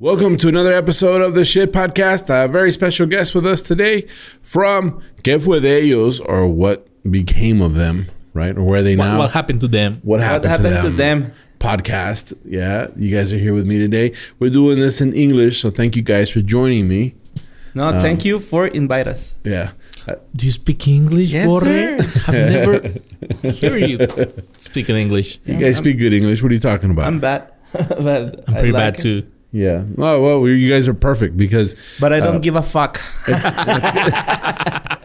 Welcome to another episode of the Shit Podcast. I have a very special guest with us today from ¿Qué fue de ellos? or What Became of Them, right? Or where are they What, now? what happened to them? What happened, happened to, to them? them? Podcast. Yeah, you guys are here with me today. We're doing this in English, so thank you guys for joining me. No, Um, thank you for invite us. Yeah. Do you speak English, Yes, Borre? sir. I've never heard you speak in English. you guys speak good English. What are you talking about? I'm bad, but I'm pretty like bad it. too. Yeah. Oh, well, you guys are perfect because But I don't Uh, give a fuck.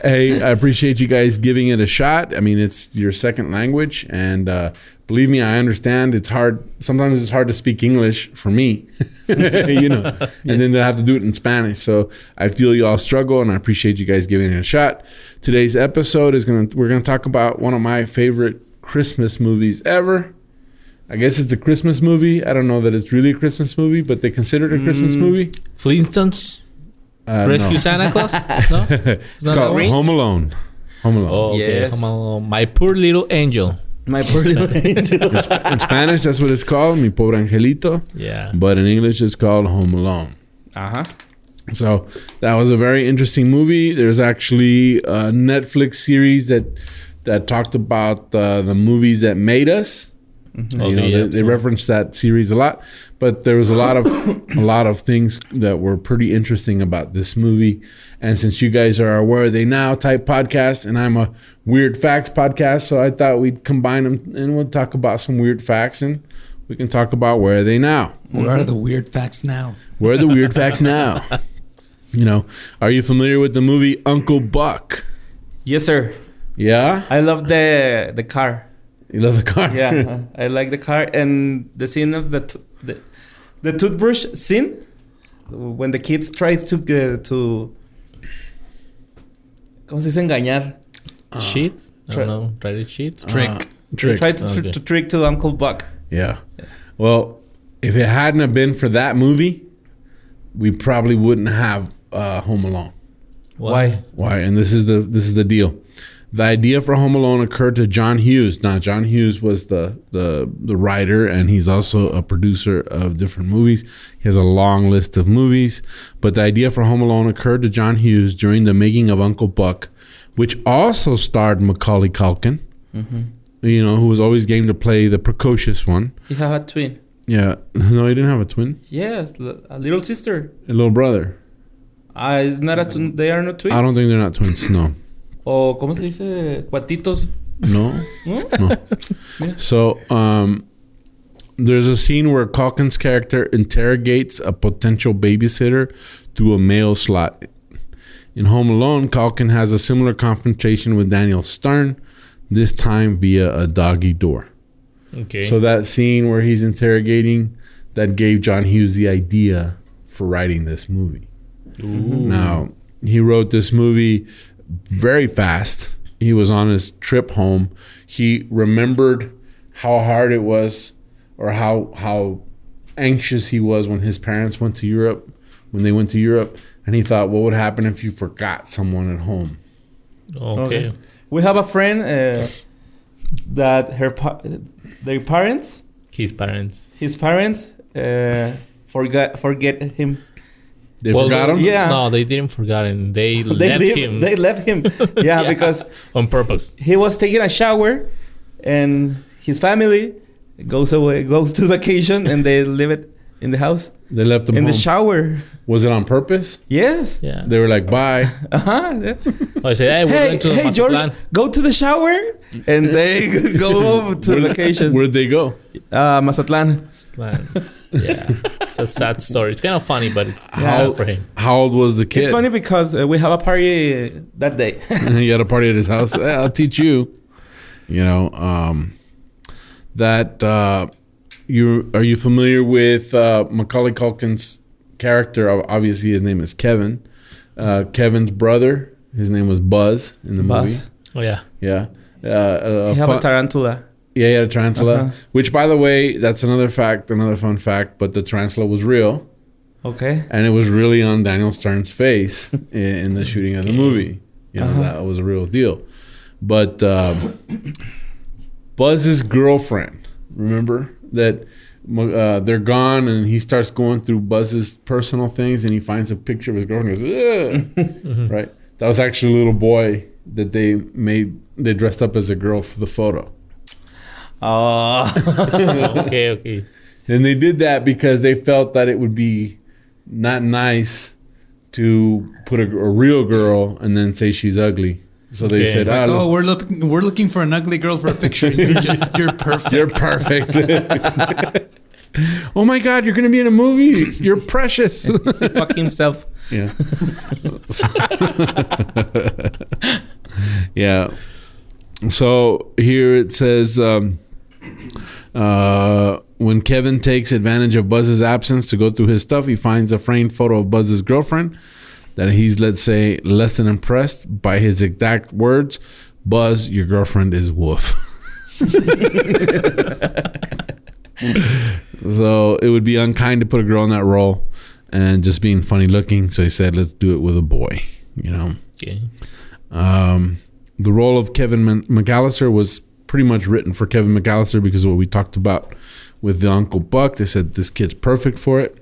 hey, I appreciate you guys giving it a shot. I mean, it's your second language, and uh, believe me, I understand. It's hard. Sometimes it's hard to speak English for me, you know, and then to have to do it in Spanish. So I feel you all struggle, and I appreciate you guys giving it a shot. Today's episode is gonna we're gonna talk about one of my favorite Christmas movies ever. I guess it's a Christmas movie. I don't know that it's really a Christmas movie, but they consider it a Christmas Mm. movie. Flintstones? Uh, Rescue no. Santa Claus? No? it's not called that? Home Alone. Home Alone. Oh, okay. Yes. Come on. My poor little angel. My poor little angel. in Spanish, that's what it's called, Mi Pobre Angelito. Yeah. But in English, it's called Home Alone. Uh huh. So that was a very interesting movie. There's actually a Netflix series that that talked about uh, the movies that made us. Mm-hmm. Okay, you know, yeah, they, they referenced that series a lot, but there was a lot of a lot of things that were pretty interesting about this movie. And since you guys are a where are they now type podcast, and I'm a weird facts podcast, so I thought we'd combine them and we'll talk about some weird facts, and we can talk about where are they now. Where are the weird facts now? Where are the weird facts now? You know, are you familiar with the movie Uncle Buck? Yes, sir. Yeah, I love the the car. You love the car. Yeah, I like the car and the scene of the the, the toothbrush scene when the kids tries to uh, to ¿Cómo se dice engañar? Cheat? I don't know. Try to cheat? Trick. Uh, trick. Try to, Okay. to trick to Uncle Buck. Yeah. Well, if it hadn't have been for that movie, we probably wouldn't have uh, Home Alone. Why? Why? And this is the this is the deal. The idea for Home Alone occurred to John Hughes. Now, John Hughes was the the the writer, and he's also a producer of different movies. He has a long list of movies. But the idea for Home Alone occurred to John Hughes during the making of Uncle Buck, which also starred Macaulay Culkin. You know, who was always game to play the precocious one. You have a twin. Yeah, no, he didn't have a twin, Yes, a little sister. a little brother. Ah, it's not a twin. They are not twins. I don't think they're not twins. No, O cómo se dice cuatitos. no. ¿No? No. So, um, there's a scene where Culkin's character interrogates a potential babysitter through a mail slot. In Home Alone, Calkin has a similar confrontation with Daniel Stern, this time via a doggy door. Okay. So that scene where he's interrogating, that gave John Hughes the idea for writing this movie. Now, he wrote this movie very fast. He was on his trip home. He remembered how hard it was or how how anxious he was when his parents went to Europe, when they went to Europe, and he thought what would happen if you forgot someone at home? okay. Okay. We have a friend uh, that her pa- their parents, His parents. his parents, uh, forgot forget him. They Well, forgot him? Yeah. No, they didn't forget him. They, They left leave- him They left him. Yeah, Yeah. because on purpose. he was taking a shower, and his family goes away, goes to vacation, and they leave it in the house They left him in home. the shower. was it on purpose? Yes. Yeah. They were like, bye. Uh huh. I said, hey, we're Hey, going to hey, George, Mazatlan. go to the shower, and they go to Where- vacation. Where'd they go? Uh, Mazatlan. Mazatlan. Yeah. It's a sad story. It's kind of funny, but it's How- sad for him. How old was the kid? It's funny because uh, we have a party uh, that day. he had a party at his house. "Eh, I'll teach you. You know, um, that uh, you are you familiar with uh, Macaulay Culkin's character? Obviously, his name is Kevin. Uh, Kevin's brother, his name was Buzz in the Buzz. movie. Oh yeah. Yeah. Uh, a He have fun- a tarantula. Yeah, yeah, a tarantula. Uh-huh. Which, by the way, that's another fact, another fun fact. But the tarantula was real, Okay. and it was really on Daniel Stern's face in, in the shooting of the movie. You know, Uh-huh. that was a real deal. But um, Buzz's girlfriend, remember that uh, they're gone, and he starts going through Buzz's personal things, and he finds a picture of his girlfriend. And goes, right? That was actually a little boy that they made. They dressed up as a girl for the photo. Oh. okay, okay. And they did that because they felt that it would be not nice to put a, a real girl and then say she's ugly. So they Okay. said, Like, "Ah, oh, we're looking we're looking for an ugly girl for a picture. You're just you're perfect. you're perfect." oh my God, you're going to be in a movie. You're precious. Fuck himself. yeah. yeah. So here it says um, uh, when Kevin takes advantage of Buzz's absence to go through his stuff, he finds a framed photo of Buzz's girlfriend that he's, let's say, less than impressed by his exact words. Buzz, your girlfriend is woof. so it would be unkind to put a girl in that role and just being funny looking. So he said, let's do it with a boy, you know. Okay. Um, the role of Kevin McAllister was pretty much written for Kevin McAllister because what we talked about with the Uncle Buck. They said this kid's perfect for it.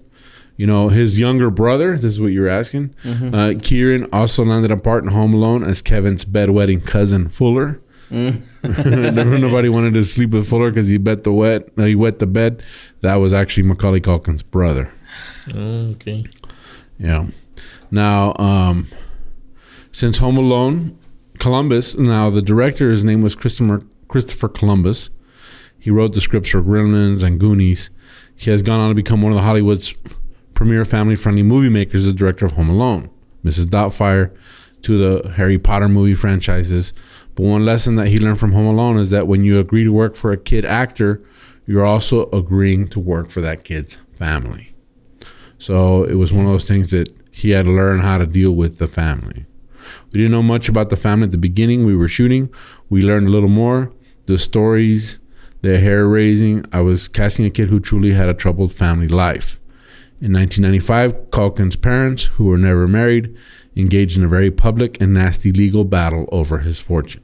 You know, his younger brother, this is what you're asking, uh, Kieran also landed a part in Home Alone as Kevin's bedwetting cousin Fuller. Never nobody wanted to sleep with Fuller because he bet the wet, uh, he wet the bed. That was actually Macaulay Culkin's brother. Mm, okay. Yeah. Now, um, since Home Alone, Columbus. Now the director, his name was Christopher Christopher Columbus. He wrote the scripts for Gremlins and Goonies. He has gone on to become one of the Hollywood's premier family-friendly movie makers. The director of Home Alone, Mrs. Doubtfire, to the Harry Potter movie franchises. But one lesson that he learned from Home Alone is that when you agree to work for a kid actor, you're also agreeing to work for that kid's family. So it was one of those things that he had to learn how to deal with the family. We didn't know much about the family at the beginning. We were shooting. We learned a little more. The stories, their hair raising. I was casting a kid who truly had a troubled family life. In 1995, Culkins' parents, who were never married, engaged in a very public and nasty legal battle over his fortune.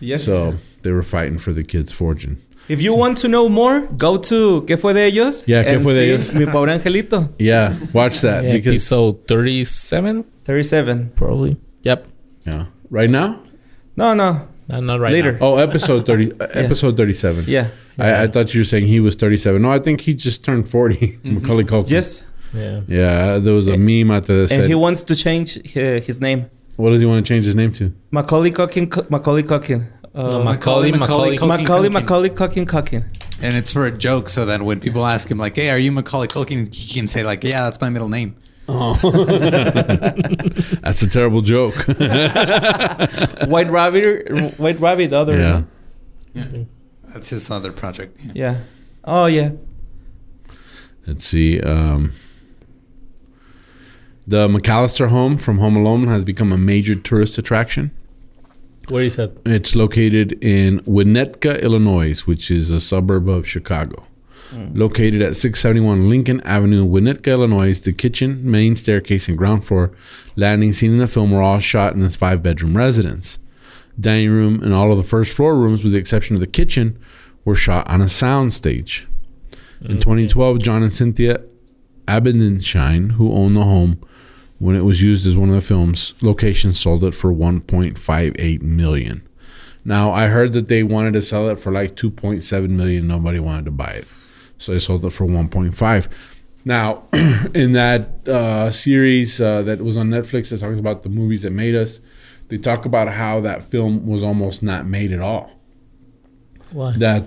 Yes. So they were fighting for the kid's fortune. If you want to know more, go to ¿Qué fue de ellos? Yeah, ¿Qué fue de ellos? Mi pobre angelito. Yeah, watch that Yeah, because episode 37, 37. probably. Yep. yeah, right now. No, no. Uh, not right Later. now. Oh, episode thirty, uh, episode thirty-seven. Yeah. I, I thought you were saying he was 37. No, I think he just turned 40. Macaulay Culkin. Yes. Yeah. Yeah, there was a meme out there that And said, he wants to change uh, his name. what does he want to change his name to? Macaulay Culkin. Macaulay Culkin. No, Uh, Macaulay, Macaulay. Macaulay, Culkin. Macaulay Culkin, Culkin. And it's for a joke, so then when people ask him like, "Hey, are you Macaulay Culkin?" he can say like, "Yeah, that's my middle name." Oh, that's a terrible joke. White Rabbit. White Rabbit. The other. yeah. one. That's his other project. Yeah. Yeah. Oh yeah. Let's see. Um, the McAllister home from Home Alone has become a major tourist attraction. Where is that? It's located in Winnetka, Illinois, which is a suburb of Chicago. Located at 671 Lincoln Avenue, Winnetka, Illinois, the kitchen, main staircase, and ground floor landing scene in the film were all shot in this five bedroom residence. Dining room and all of the first floor rooms, with the exception of the kitchen, were shot on a sound stage. In 2012, John and Cynthia Abendschein, who owned the home when it was used as one of the film's locations, sold it for 1.58 million. Now, I heard that they wanted to sell it for like 2.7 million. Nobody wanted to buy it, so they sold it for 1.5. Now, in that uh, series uh, that was on Netflix that talks about the movies that made us, they talk about how that film was almost not made at all. Why? that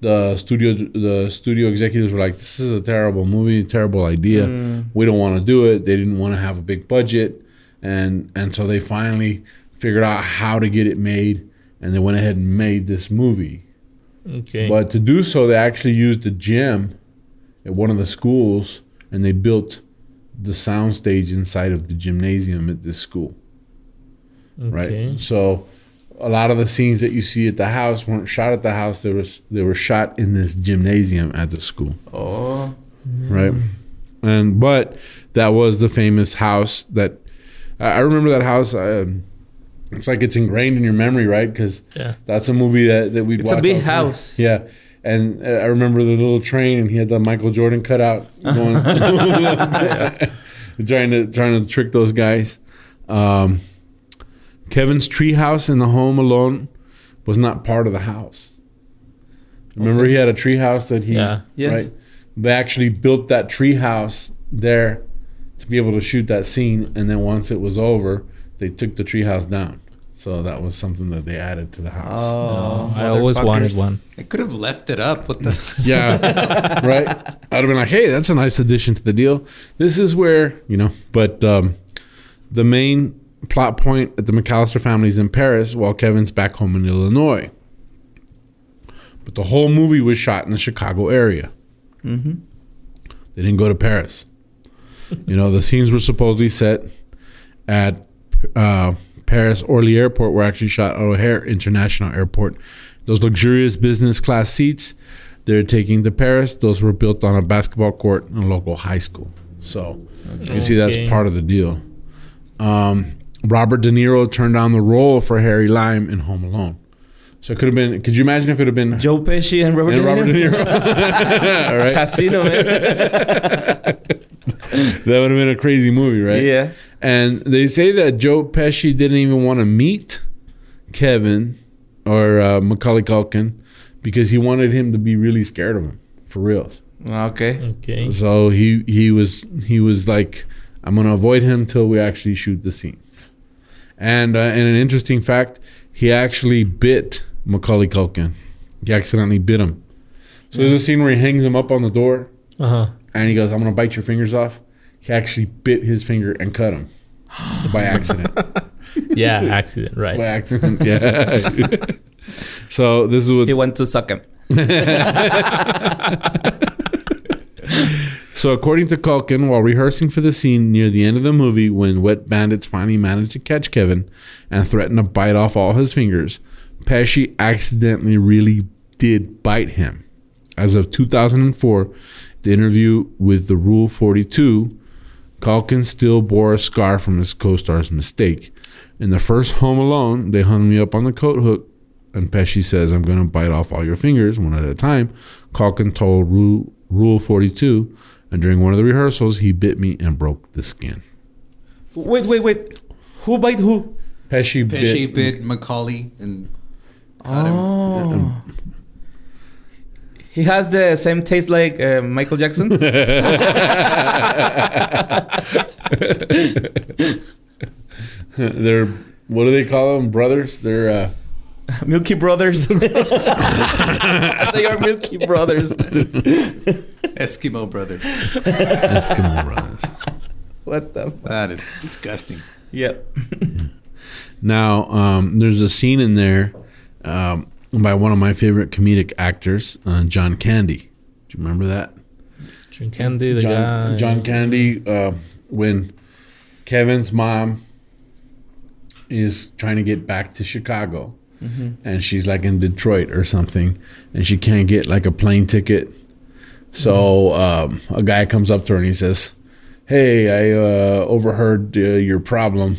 the studio the studio executives were like this is a terrible movie terrible idea. We don't want to do it. They didn't want to have a big budget. And and so they finally figured out how to get it made and they went ahead and made this movie Okay. but to do so they actually used the gym at one of the schools and they built the sound stage inside of the gymnasium at this school okay. right? So a lot of the scenes that you see at the house weren't shot at the house. They was they were shot in this gymnasium at the school, Oh. right? And but that was the famous house that I I remember that house. Um, it's like it's ingrained in your memory, right? Because Yeah. that's a movie that that we. It's a big house. Yeah. And uh, I remember the little train, and he had the Michael Jordan cutout going, trying to trying to trick those guys. Um, Kevin's treehouse in the Home Alone was not part of the house. Remember, he had a treehouse that he Yeah. Yes. right. They actually built that treehouse there to be able to shoot that scene, and then once it was over, they took the treehouse down. So that was something that they added to the house. Oh. I always wanted one. They could have left it up with the. Yeah, right. I'd have been like, "Hey, that's a nice addition to the deal." This is where you know, but um, the main plot point at the McAllister family's in Paris, while Kevin's back home in Illinois. But the whole movie was shot in the Chicago area. Mhm. They didn't go to Paris. you know, the scenes were supposedly set at uh, Paris Orly Airport, were actually shot at O'Hare International Airport. Those luxurious business class seats they're taking to Paris, those were built on a basketball court in a local high school. So you see that's Okay. part of the deal. Um, Robert De Niro turned down the role for Harry Lyme in Home Alone. So it could have been. Could you imagine if it had been Joe Pesci and Robert, and Robert De De Niro. Niro? All right, Casino, man. that would have been a crazy movie, right? Yeah. And they say that Joe Pesci didn't even want to meet Kevin or uh, Macaulay Culkin because he wanted him to be really scared of him for reals. Okay. Okay. So he he was he was like, I'm gonna avoid him till we actually shoot the scenes. And uh, and an interesting fact, he actually bit Macaulay Culkin. He accidentally bit him. So there's a scene where he hangs him up on the door, Uh huh. and he goes, "I'm gonna bite your fingers off." He actually bit his finger and cut him by accident. Yeah, accident, right? by accident, yeah. so this is what He went to suck him. So, according to Culkin, while rehearsing for the scene near the end of the movie, when Wet Bandits finally managed to catch Kevin and threatened to bite off all his fingers, Pesci accidentally really did bite him. As of 2004, the interview with the Rule 42, Culkin still bore a scar from his co star's mistake. In the first Home Alone, they hung me up on the coat hook, and Pesci says, I'm going to bite off all your fingers one at a time. Culkin told Rule, Rule 42, and during one of the rehearsals, he bit me and broke the skin. Wait, wait, wait. Who bite who? Pesci, Pesci bit. bit Macaulay and cut him. Oh. He has the same taste like uh, Michael Jackson. They're, what do they call them? Brothers? They're, uh, Milky Brothers. they are Milky Brothers. Eskimo brothers. Eskimo brothers. What the? F- That is disgusting. yep. Now, um, there's a scene in there um, by one of my favorite comedic actors, uh, John Candy. Do you remember that? Drink candy, the John, guy. John Candy, uh, when Kevin's mom is trying to get back to Chicago, and she's like in Detroit or something, and she can't get like a plane ticket. So um, a guy comes up to her and he says, "Hey, I uh, overheard uh, your problem.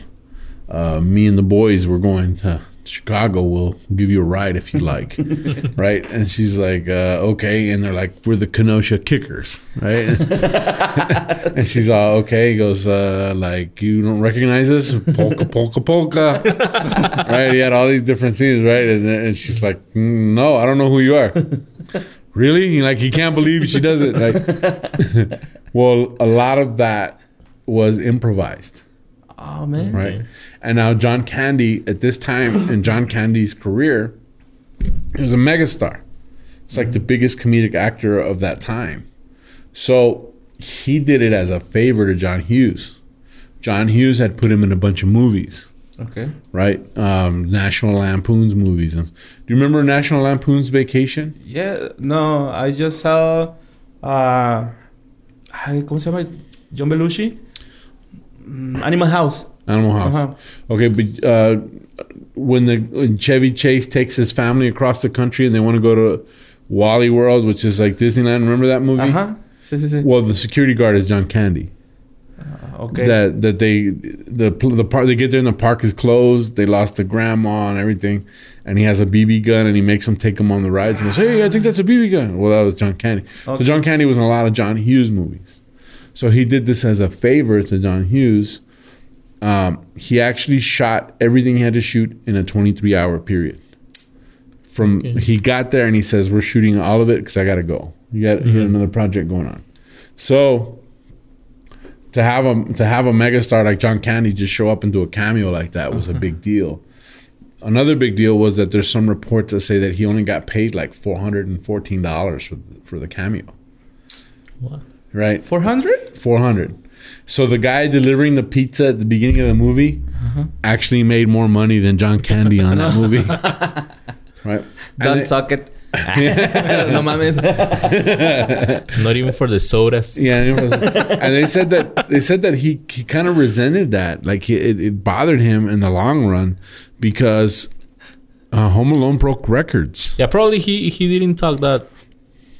Uh, me and the boys were going to Chicago. We'll give you a ride if you like." right? And she's like, uh, "Okay." And they're like, "We're the Kenosha Kickers," right? and she's all okay. He goes, uh, "Like you don't recognize us? Polka, polka, polka." right? He had all these different scenes, right? And, and she's like, "Mm, "No, I don't know who you are." really? Like he can't believe she does it. Like, well, a lot of that was improvised, Oh man. right? And now John Candy, at this time in John Candy's career, he was a megastar. It's like the biggest comedic actor of that time. So he did it as a favor to John Hughes. John Hughes had put him in a bunch of movies Okay. right? Um, National Lampoon's movies. Do you remember National Lampoon's Vacation? Yeah. No, I just saw. Uh, ¿Cómo se llama? John Belushi. Mm, Animal House. Animal House. Uh-huh. Okay, but uh, when the when Chevy Chase takes his family across the country and they want to go to Wally World, which is like Disneyland. Remember that movie? Uh huh. Sí, sí, sí. Well, the security guard is John Candy. Okay. That that they the the park they get there and the park is closed. They lost the grandma and everything, and he has a BB gun and he makes them take him on the rides and goes, "Hey, I think that's a BB gun." Well, that was John Candy. So John Candy was in a lot of John Hughes movies. So he did this as a favor to John Hughes. Um, he actually shot everything he had to shoot in a 23 hour period. From Okay. he got there and he says, "We're shooting all of it because I got to go. You got got another project going on." So to have a to have a megastar like John Candy just show up and do a cameo like that was a big deal. Another big deal was that there's some reports that say that he only got paid like four hundred and fourteen dollars for the, for the cameo. What? Right, Four hundred. four hundred. So the guy delivering the pizza at the beginning of the movie actually made more money than John Candy on that movie. right. Don't suck it. no mames. Not even for the sodas. Yeah, and, it and they said that they said that he, he kind of resented that, like he, it, it bothered him in the long run because uh, Home Alone broke records. Yeah, probably he he didn't talk that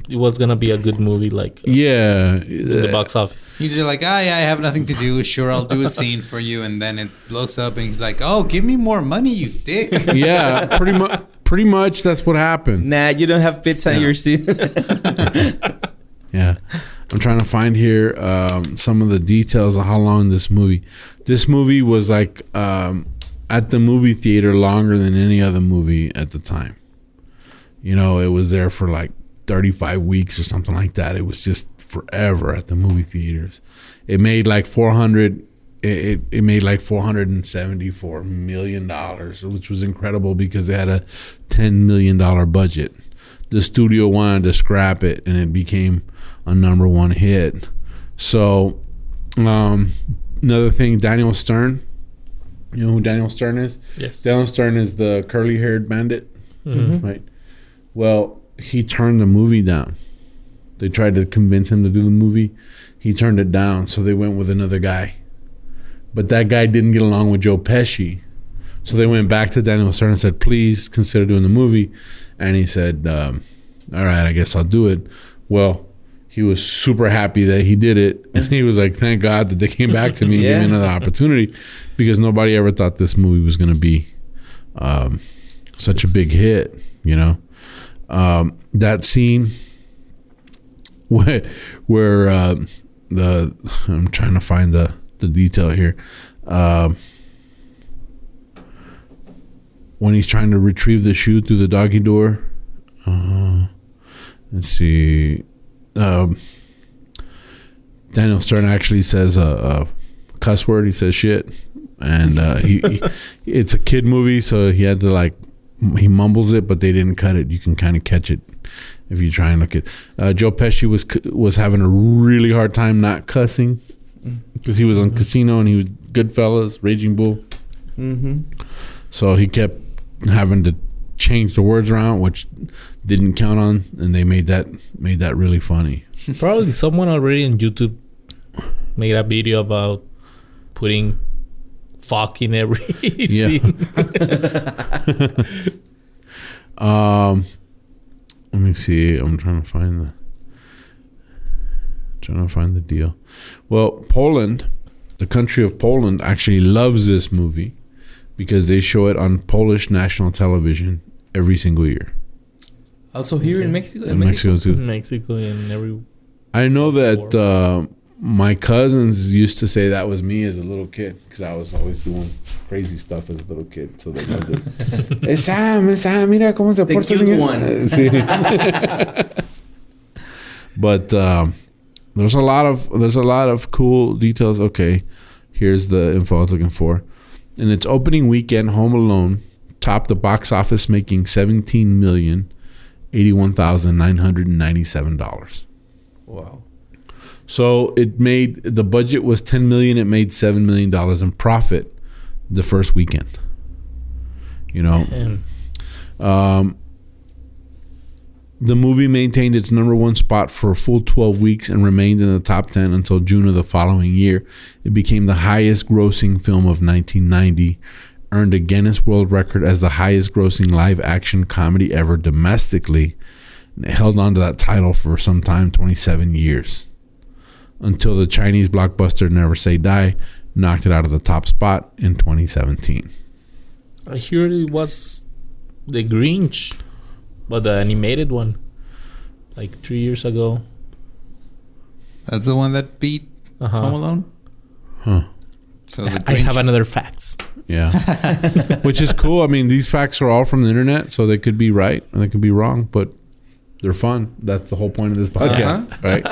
it was gonna be a good movie like uh, Yeah, in the box office. He's just like, oh yeah, I have nothing to do. Sure, I'll do a scene for you, and then it blows up, and he's like, oh, give me more money, you dick. yeah, pretty much. Pretty much, that's what happened. nah, you don't have pizza in Yeah. your seat. Yeah, I'm trying to find here um, some of the details of how long this movie. This movie was like um, at the movie theater longer than any other movie at the time. You know, it was there for like 35 weeks or something like that. It was just forever at the movie theaters. It made like 400. It, it, it made like 474 million dollars, which was incredible because they had a 10 million dollar budget. The studio wanted to scrap it, and it became a number one hit. So, um, another thing, Daniel Stern. You know who Daniel Stern is? Yes. Daniel Stern is the curly haired bandit, Mhm. right? Well, he turned the movie down. They tried to convince him to do the movie. He turned it down, so they went with another guy. But that guy didn't get along with Joe Pesci. So they went back to Daniel Stern and said, please consider doing the movie. And he said, um, all right, I guess I'll do it. Well, he was super happy that he did it. And he was like, thank God that they came back to me and gave me another opportunity because nobody ever thought this movie was going to be um, such a big hit, you know? Um, that scene where, where uh, the, I'm trying to find the, the detail here. Um, when he's trying to retrieve the shoe through the doggy door. Uh, let's see. Um, Daniel Stern actually says a, a cuss word. He says shit, and uh, he, he- it's a kid movie, so he had to like he mumbles it, but they didn't cut it. You can kind of catch it if you try and look at. Uh, Joe Pesci was was having a really hard time not cussing because he was on Casino and he was Goodfellas, Raging Bull. mm-hmm. So he kept having to change the words around, which didn't count on, and they made that made that really funny. Probably someone already on YouTube made a video about putting fuck in every Yeah. scene. Um, let me see. I'm trying to find the trying to find the deal. Well, Poland, the country of Poland, actually loves this movie because they show it on Polish national television every single year. Also here in Mexico. In Mexico too. In Mexico and every I know that uh, my cousins used to say that was me as a little kid because I was always doing crazy stuff as a little kid. So they loved it. "Eh, Sam, eh, Sam, mira cómo se The porta el cute niño." one. Sí. but um, there's a lot of there's a lot of cool details. Okay, here's the info I was looking for. In its opening weekend, Home Alone topped the box office, making seventeen million eighty-one thousand nine hundred and ninety-seven dollars. Wow. So it made the budget was 10 million. It made seven million dollars in profit the first weekend. You know, um, the movie maintained its number one spot for a full 12 weeks and remained in the top 10 until June of the following year. It became the highest grossing film of 1990, earned a Guinness World Record as the highest grossing live action comedy ever domestically, and it held on to that title for some time 27 years. Until the Chinese blockbuster Never Say Die knocked it out of the top spot in 2017. I hear it was the Grinch, but the animated one, like three years ago. That's the one that beat Home Uh-huh. Alone. Huh. So the I have another facts. Yeah. Which is cool. I mean, these facts are all from the internet, so they could be right or they could be wrong, but they're fun. That's the whole point of this podcast, right?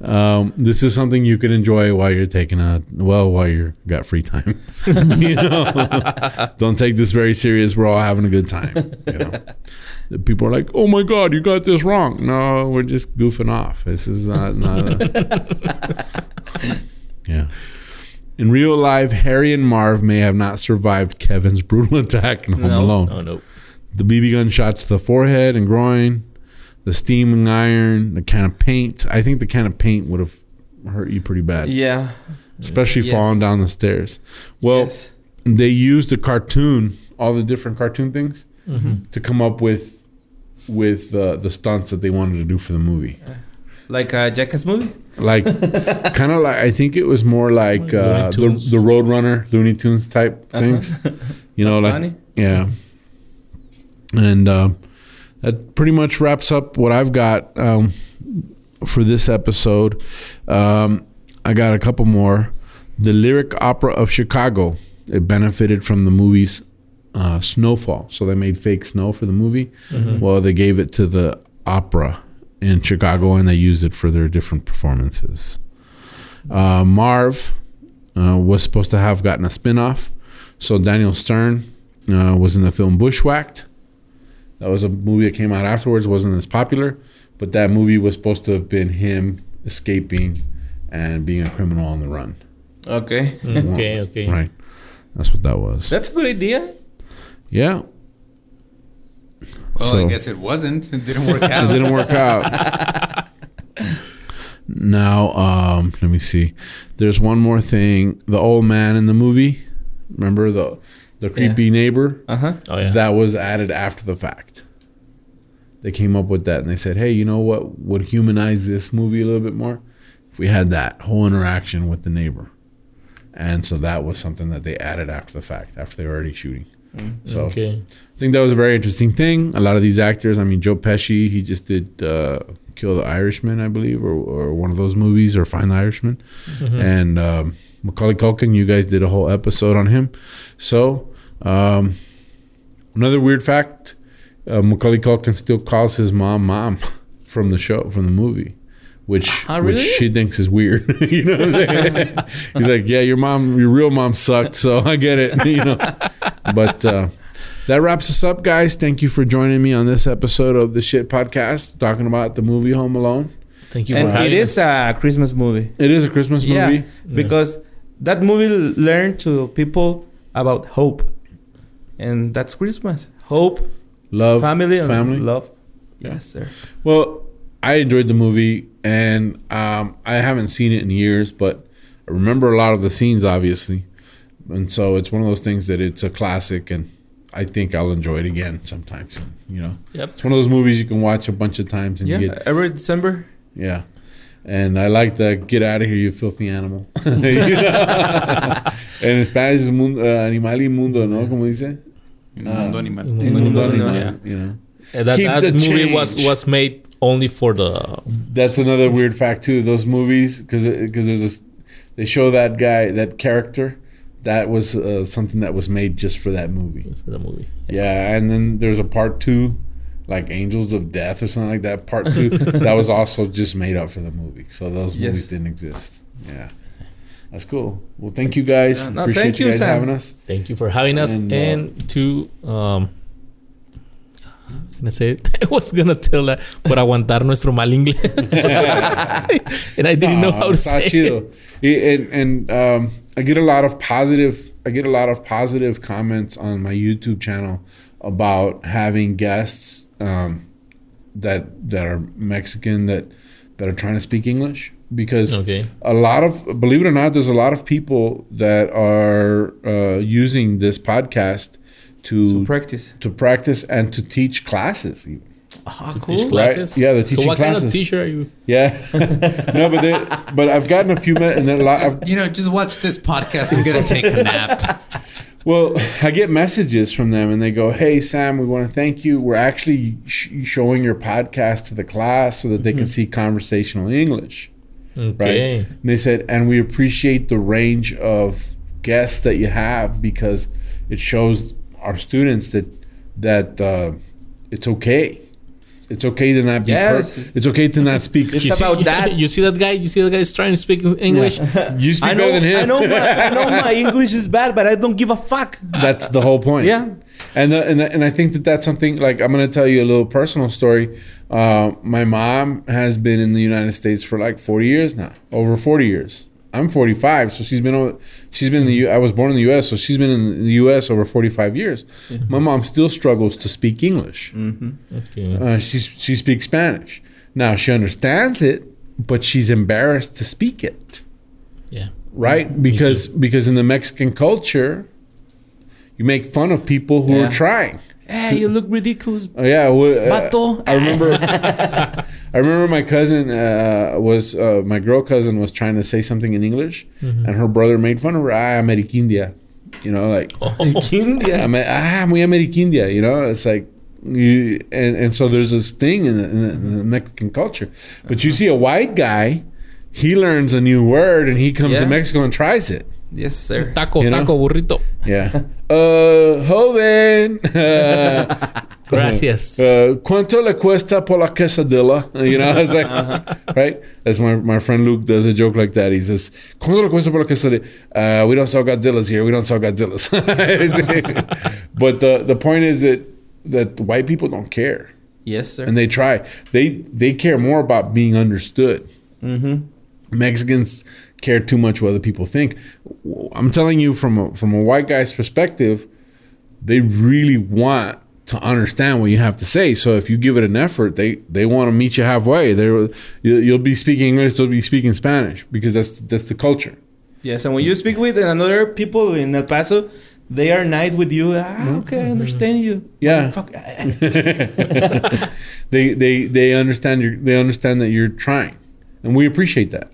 Um, this is something you can enjoy while you're taking a well, while you're got free time. you know, don't take this very serious. We're all having a good time. You know, people are like, "Oh my god, you got this wrong." No, we're just goofing off. This is not not. A, yeah. In real life, Harry and Marv may have not survived Kevin's brutal attack in Home No. Alone. Oh no. The BB gun shots to the forehead and groin, the steaming iron, the can of paint. I think the can of paint would have hurt you pretty bad, Yeah. especially Yes. falling down the stairs. Well, Yes. they used a cartoon, all the different cartoon things, Mm-hmm. to come up with with uh, the stunts that they wanted to do for the movie. Like a Jackass movie? Like, kind of like I think it was more like Like uh, the Tunes. the Roadrunner, Looney Tunes type things. You know, like Funny? yeah. And uh, that pretty much wraps up what I've got um, for this episode. Um, I got a couple more. The Lyric Opera of Chicago. It benefited from the movie's uh, Snowfall, so they made fake snow for the movie. Well, they gave it to the opera in Chicago, and they used it for their different performances. Uh, Marv uh, was supposed to have gotten a spin-off. So Daniel Stern uh, was in the film Bushwhacked. That was a movie that came out afterwards, wasn't as popular, but that movie was supposed to have been him escaping and being a criminal on the run. Okay. Okay, okay. Right. That's what that was. That's a good idea. Yeah. Well, So- I guess it wasn't. It didn't work out. It didn't work out. now, um, let me see. There's one more thing. The old man in the movie, remember the the creepy neighbor? Uh huh. Oh yeah. that was added after the fact. They came up with that and they said, "Hey, you know what would humanize this movie a little bit more if we had that whole interaction with the neighbor." And so that was something that they added after the fact, after they were already shooting. So okay. I think that was a very interesting thing. A lot of these actors, I mean, Joe Pesci, he just did uh, Kill the Irishman, I believe, or, or one of those movies, or Find the Irishman. Mhm. And um, Macaulay Culkin, you guys did a whole episode on him. So, um, another weird fact uh, Macaulay Culkin still calls his mom mom from the show, from the movie. Which, Oh, which she thinks is weird. you know what I'm saying? He's like, Yeah, your mom, your real mom sucked, so I get it. you know. But uh, that wraps us up, guys. Thank you for joining me on this episode of the Shit Podcast, talking about the movie Home Alone. Thank you for And having it is us. a Christmas movie. It is a Christmas movie. Yeah, because that movie learned to people about hope, and that's Christmas. Hope, Love, family, and family. love. Yes, sir. Well, I enjoyed the movie, and um, I haven't seen it in years, but I remember a lot of the scenes, obviously. And so it's one of those things that it's a classic, and I think I'll enjoy it again sometimes. You know, Yep. it's one of those movies you can watch a bunch of times, and Yeah, you get every December. yeah. And I like the "Get out of here, you filthy animal." You know? and in Spanish is mundo, uh, animal inmundo, ¿no? Como dice. Mundo animal. Mundo Mundo animal, animal, yeah. You know. That Keep that the movie was change. was made only for the That's another weird fact too. Those movies, because because there's this, they show that guy, that character, that was uh, something that was made just for that movie. for the movie. Yeah, and then there's a part two, like Angels of Death or something like that. Part two that was also just made up for the movie. So those Yes. movies didn't exist. Yeah, that's cool. Well, thank you guys. Yeah, no, Appreciate thank you you, guys Sam. having us. Thank you for having us And, and, uh, to um gonna say it. I was gonna tell that por aguantar nuestro mal inglés. and I didn't know how to está say chido. it. And, and um, I get a lot of positive. I get a lot of positive comments on my YouTube channel about having guests um, that that are Mexican that that are trying to speak English because Okay. a lot of believe it or not, there's a lot of people that are uh, using this podcast to Practice. to practice and to teach classes. Ah, To cool. teach classes. Yeah, they're So teaching what kind of teacher are you? Yeah, no, but they, but I've gotten a few minutes, and a lot. I've, Just, you know, just watch this podcast I'm gonna take a nap. Well, I get messages from them and they go, Hey, Sam, we want to thank you. We're actually sh- showing your podcast to the class so that they can see conversational English. Okay. And they said, And we appreciate the range of guests that you have because it shows our students that that uh, it's okay. It's okay to not be Yes. per- It's okay to not speak. It's You see- about that. You see that guy? You see that guy is trying to speak English? you speak I know, better than him. I know, my, I know my English is bad, but I don't give a fuck. That's the whole point. Yeah. And the, and the, and I think that that's something like I'm going to tell you a little personal story. Uh, my mom has been in the United States for like 40 years now, over 40 years. I'm 45, so she's been over, she's been in the U. I was born in the U.S., so she's been in the U.S. over 45 years. My mom still struggles to speak English. Okay. Uh, she she speaks Spanish. Now she understands it, but she's embarrassed to speak it Yeah. right? Because because in the Mexican culture, you make fun of people who Yeah. are trying. Hey, you look ridiculous. Oh, yeah, well, uh, I remember. I remember my cousin uh, was uh, my girl cousin was trying to say something in English, and her brother made fun of her. Ah, Ameriquindia, you know, like India. I'm ah, muy Ameriquindia, you know. It's like you and and so there's this thing in the, in the, in the Mexican culture, but you see a white guy, he learns a new word and he comes Yeah. to Mexico and tries it. Yes, sir. Taco, You know? taco, burrito. Yeah. Uh, joven. Uh, Gracias. Uh, ¿Cuánto le cuesta por la quesadilla? You know, it's like, right? As my, my friend Luke does a joke like that. He says, ¿Cuánto le cuesta por la quesadilla? Uh, we don't sell Godzillas here. We don't sell Godzillas. but the, the point is that, that white people don't care. Yes, sir. And they try. They, they care more about being understood. mm-hmm. Mexicans care too much what other people think. I'm telling you from a, from a white guy's perspective, they really want to understand what you have to say. So if you give it an effort, they they want to meet you halfway. They you- you'll be speaking English, they'll be speaking Spanish because that's that's the culture. Yes, and when you speak with another people in El Paso, they are nice with you. Ah, okay, I understand you. Yeah. They they they understand your they understand that you're trying, and we appreciate that.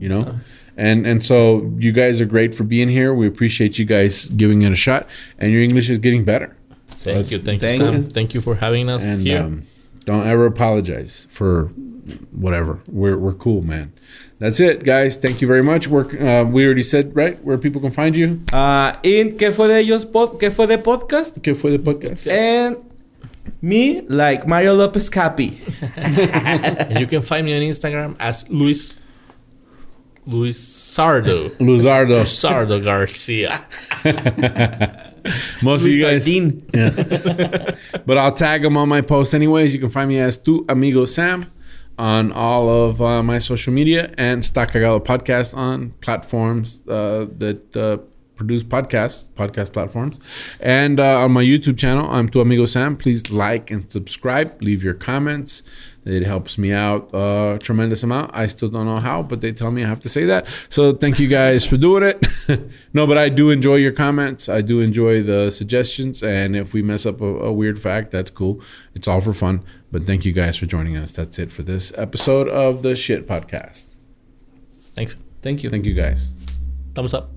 You know, and and so you guys are great for being here. We appreciate you guys giving it a shot, and your English is getting better. So Thank it's- you, thank, thank you, Sam. you. Thank you for having us and here. um, don't ever apologize for whatever. We're we're cool, man. That's it, guys. Thank you very much. We're, uh, we already said right where people can find you. Uh, in ¿Qué fue de ellos? Pod, ¿Qué fue de podcast? ¿Qué fue the podcast? And me, like Mario Lopez Capi. and you can find me on Instagram as Luis Luis Sardo. Luisardo Sardo Garcia. Most of you guys. Sardine. Yeah. but I'll tag them on my post anyways. You can find me as Tu Amigo Sam on all of uh, my social media and Stock Cagado podcast on platforms uh, that uh, produce podcasts, podcast platforms. And uh, on my YouTube channel, I'm Tu Amigo Sam. Please like and subscribe. Leave your comments. It helps me out a tremendous amount. I still don't know how, but they tell me I have to say that. So thank you guys for doing it. no, but I do enjoy your comments. I do enjoy the suggestions. And if we mess up a, a weird fact, that's cool. It's all for fun. But thank you guys for joining us. That's it for this episode of the Shit Podcast. Thanks. Thank you. Thank you guys. Thumbs up.